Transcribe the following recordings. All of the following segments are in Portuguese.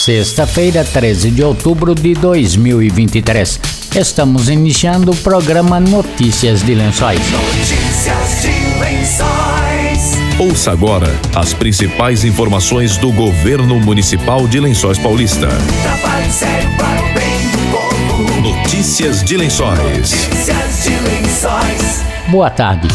Sexta-feira, 13 de outubro de 2023. Estamos iniciando o programa Notícias de Lençóis. Notícias de Lençóis. Ouça agora as principais informações do governo municipal de Lençóis Paulista. Notícias de Lençóis. Notícias de Lençóis. Boa tarde.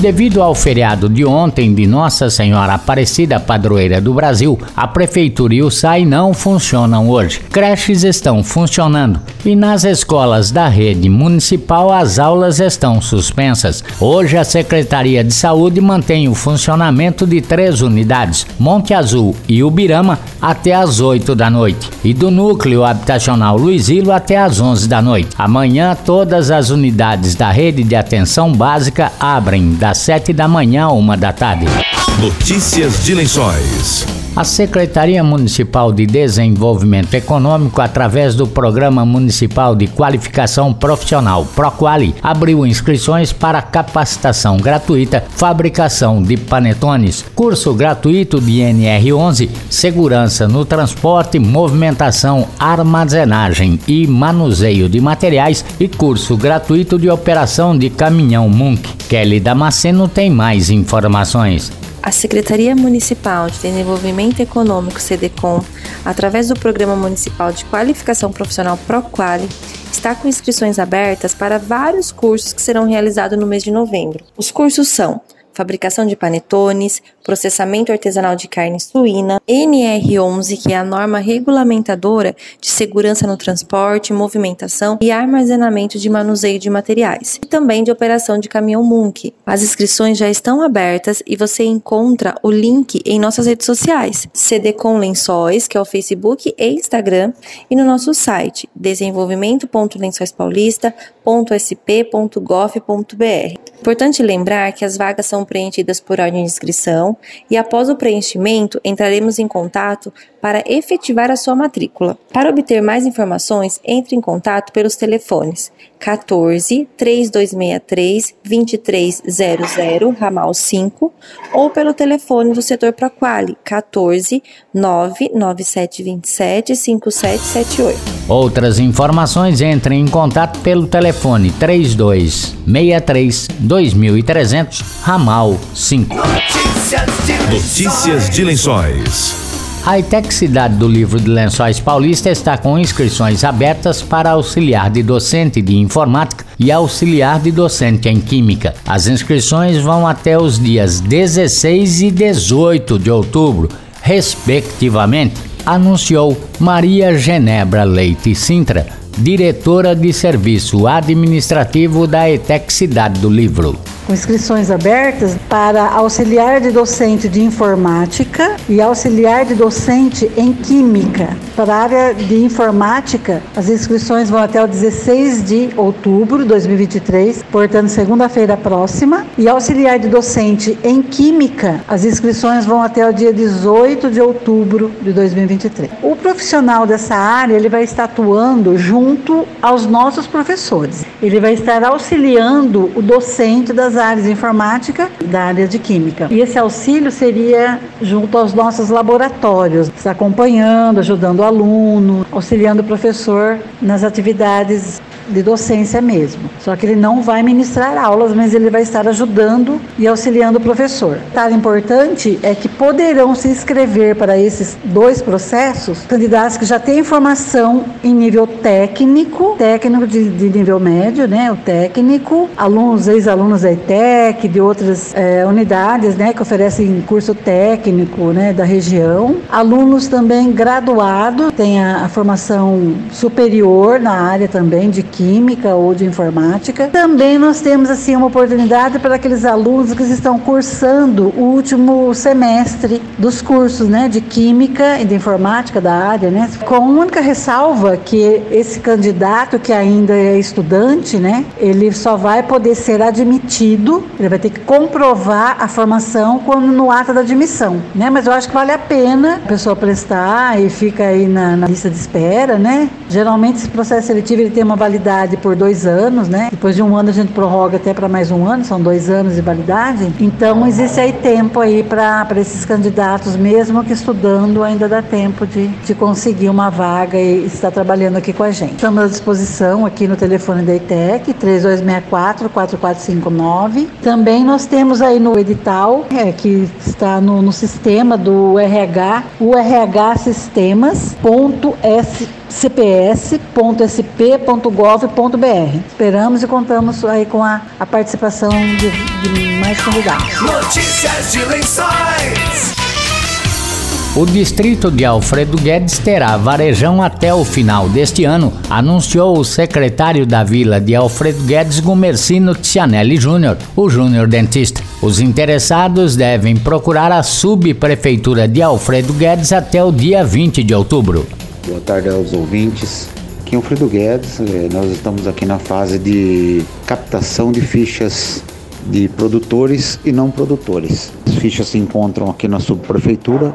Devido ao feriado de ontem de Nossa Senhora Aparecida Padroeira do Brasil, a Prefeitura e o SAI não funcionam hoje. Creches estão funcionando e nas escolas da rede municipal as aulas estão suspensas. Hoje a Secretaria de Saúde mantém o funcionamento de três unidades, Monte Azul e Ubirama, até às 8 da noite, e do núcleo habitacional Luizilo até às 11 da noite. Amanhã todas as unidades da rede de atenção básica abrem das 7 da manhã a 1 da tarde. Notícias de Lençóis. A Secretaria Municipal de Desenvolvimento Econômico, através do Programa Municipal de Qualificação Profissional Proquali, abriu inscrições para capacitação gratuita, fabricação de panetones, curso gratuito de NR11, segurança no transporte, movimentação, armazenagem e manuseio de materiais e curso gratuito de operação de caminhão Munk. Kelly Damasceno tem mais informações. A Secretaria Municipal de Desenvolvimento Econômico SEDECOM, através do Programa Municipal de Qualificação Profissional ProQuali, está com inscrições abertas para vários cursos que serão realizados no mês de novembro. Os cursos são fabricação de panetones, processamento artesanal de carne suína, NR11, que é a norma regulamentadora de segurança no transporte, movimentação e armazenamento de manuseio de materiais, e também de operação de caminhão Munk. As inscrições já estão abertas e você encontra o link em nossas redes sociais, CDCom Lençóis, que é o Facebook e Instagram, e no nosso site desenvolvimento.lençoispaulista.sp.gov.br. Importante lembrar que as vagas são preenchidas por ordem de inscrição e após o preenchimento entraremos em contato para efetivar a sua matrícula. Para obter mais informações, entre em contato pelos telefones 14 3263 2300 ramal 5 ou pelo telefone do setor Proquali 14 99727 5778. Outras informações entrem em contato pelo telefone 3263 2300 ramal 5. Notícias de Lençóis. Notícias de Lençóis. A ITEC Cidade do Livro de Lençóis Paulista está com inscrições abertas para auxiliar de docente de informática e auxiliar de docente em química. As inscrições vão até os dias 16 e 18 de outubro, respectivamente, anunciou Maria Genebra Leite Sintra, diretora de serviço administrativo da ETEC Cidade do Livro. com inscrições abertas para auxiliar de docente de informática e auxiliar de docente em química. Para a área de informática, as inscrições vão até o 16 de outubro de 2023, portanto, segunda-feira próxima. E auxiliar de docente em química, as inscrições vão até o dia 18 de outubro de 2023. O profissional dessa área, ele vai estar atuando junto aos nossos professores. Ele vai estar auxiliando o docente das áreas de informática e da área de química. E esse auxílio seria junto aos nossos laboratórios, acompanhando, ajudando o aluno, auxiliando o professor nas atividades de docência mesmo. Só que ele não vai ministrar aulas, mas ele vai estar ajudando e auxiliando o professor. Detalhe importante é que poderão se inscrever para esses dois processos candidatos que já têm formação em nível técnico, técnico de, de nível médio, né, o técnico, alunos, ex-alunos da ETEC, de outras eh, unidades, né, que oferecem curso técnico, né, da região, alunos também graduados, têm a, a formação superior na área também de química ou de informática. Também nós temos assim uma oportunidade para aqueles alunos que estão cursando o último semestre dos cursos, né, de química e de informática da área, né, com a única ressalva que esse esse candidato que ainda é estudante, né, ele só vai poder ser admitido, ele vai ter que comprovar a formação quando no ato da admissão, né? Mas eu acho que vale a pena a pessoa prestar e fica aí na, na lista de espera, né? Geralmente esse processo seletivo ele tem uma validade por dois anos, né? Depois de um ano a gente prorroga até para mais um ano, são dois anos de validade. Então existe aí tempo aí para esses candidatos, mesmo que estudando, ainda dá tempo de, de conseguir uma vaga e estar trabalhando aqui com a gente. Estamos à disposição aqui no telefone da ITEC, 3264-4459. Também nós temos aí no edital, é, que está no, no sistema do RH, o RH Sistemas.cps.sp.gov.br. Esperamos e contamos aí com a, a participação de, de mais candidatos. Notícias de Lençóis. O distrito de Alfredo Guedes terá varejão até o final deste ano, anunciou o secretário da vila de Alfredo Guedes, Gumercino Tianelli Júnior, o Júnior Dentista. Os interessados devem procurar a subprefeitura de Alfredo Guedes até o dia 20 de outubro. Boa tarde aos ouvintes. Aqui é Alfredo Guedes, eh, nós estamos aqui na fase de captação de fichas de produtores e não produtores. As fichas se encontram aqui na subprefeitura.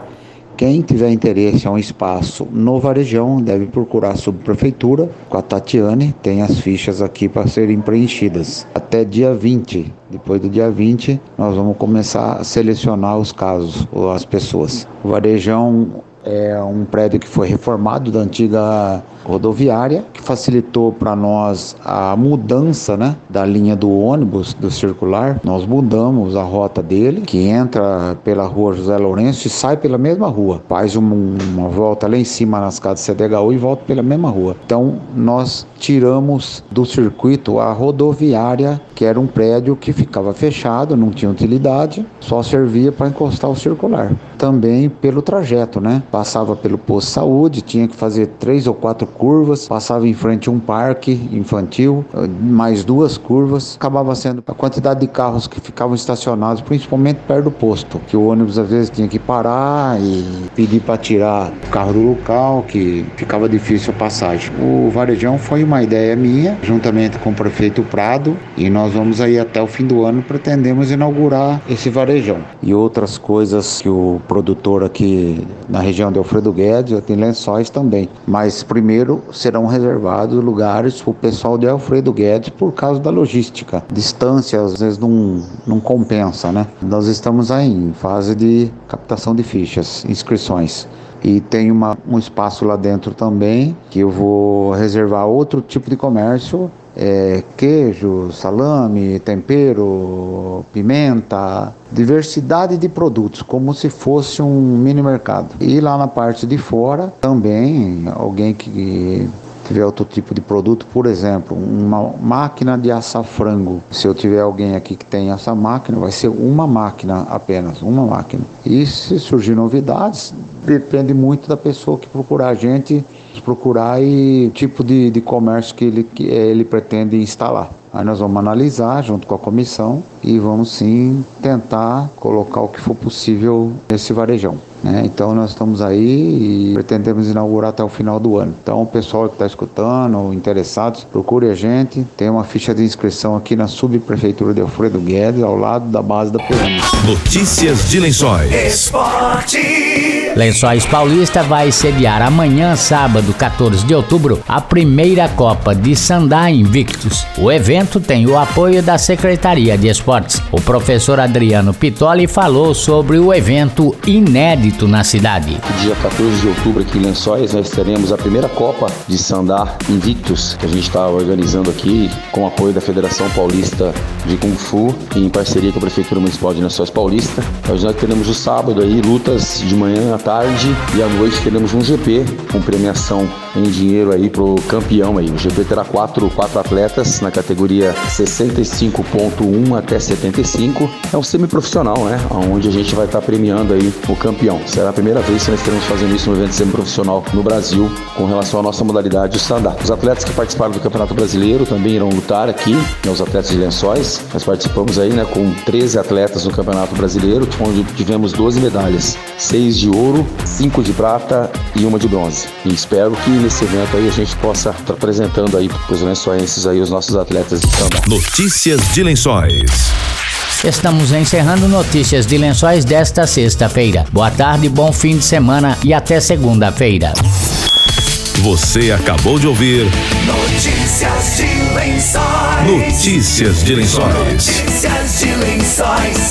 Quem tiver interesse a um espaço no Varejão deve procurar a subprefeitura com a Tatiane. Tem as fichas aqui para serem preenchidas. Até dia 20. Depois do dia 20, nós vamos começar a selecionar os casos ou as pessoas. O Varejão é um prédio que foi reformado da antiga rodoviária, que facilitou para nós a mudança né, da linha do ônibus do circular. Nós mudamos a rota dele, que entra pela rua José Lourenço e sai pela mesma rua. Faz uma, uma volta lá em cima nas casas CDHU e volta pela mesma rua. Então nós tiramos do circuito a rodoviária, que era um prédio que ficava fechado, não tinha utilidade, só servia para encostar o circular. Também pelo trajeto, né? Passava pelo posto de saúde, tinha que fazer três ou quatro curvas, passava em frente a um parque infantil, mais duas curvas, acabava sendo a quantidade de carros que ficavam estacionados, principalmente perto do posto, que o ônibus às vezes tinha que parar e pedir para tirar o carro do local, que ficava difícil a passagem. O varejão foi uma ideia minha, juntamente com o prefeito Prado, e nós vamos aí até o fim do ano pretendemos inaugurar esse varejão. E outras coisas que o produtor aqui na região de Alfredo Guedes, tem lençóis também. Mas primeiro serão reservados lugares para o pessoal de Alfredo Guedes por causa da logística. Distância às vezes não, não compensa, né? Nós estamos aí em fase de captação de fichas, inscrições. E tem uma, um espaço lá dentro também que eu vou reservar outro tipo de comércio é, queijo, salame, tempero, pimenta, diversidade de produtos, como se fosse um mini mercado. E lá na parte de fora também alguém que tiver outro tipo de produto, por exemplo, uma máquina de assar frango. Se eu tiver alguém aqui que tem essa máquina, vai ser uma máquina apenas, uma máquina. E se surgir novidades, depende muito da pessoa que procurar a gente procurar e tipo de, de comércio que ele, que ele pretende instalar. Aí nós vamos analisar junto com a comissão e vamos sim tentar colocar o que for possível nesse varejão. Né? Então nós estamos aí e pretendemos inaugurar até o final do ano. Então o pessoal que está escutando, interessados, procure a gente. Tem uma ficha de inscrição aqui na subprefeitura de Alfredo Guedes, ao lado da base da pirâmide. Notícias de Lençóis. Esporte. Lençóis Paulista vai sediar amanhã, sábado, 14 de outubro, a primeira Copa de Sandá Invictus. O evento tem o apoio da Secretaria de Esportes. O professor Adriano Pitoli falou sobre o evento inédito na cidade. Dia 14 de outubro aqui em Lençóis nós teremos a primeira Copa de Sandá Invictus que a gente está organizando aqui com o apoio da Federação Paulista de Kung Fu e em parceria com a Prefeitura Municipal de Lençóis Paulista. Hoje nós teremos o sábado aí lutas de manhã tarde e à noite teremos um GP com premiação em dinheiro aí pro campeão aí. O GP terá quatro, quatro atletas na categoria 65.1 até 75. É um semiprofissional, né? Onde a gente vai estar premiando aí o campeão. Será a primeira vez que nós estaremos fazendo isso no evento semiprofissional no Brasil com relação à nossa modalidade, o standard. Os atletas que participaram do Campeonato Brasileiro também irão lutar aqui, né, os atletas de lençóis. Nós participamos aí, né, com 13 atletas no Campeonato Brasileiro, onde tivemos 12 medalhas, 6 de ouro ouro, cinco de prata e uma de bronze. E espero que nesse evento aí a gente possa estar tá apresentando aí para os lençóenses aí os nossos atletas de samba. Notícias de Lençóis. Estamos encerrando notícias de lençóis desta sexta-feira. Boa tarde, bom fim de semana e até segunda-feira. Você acabou de ouvir Notícias de lençóis. Notícias de Lençóis. Notícias de lençóis.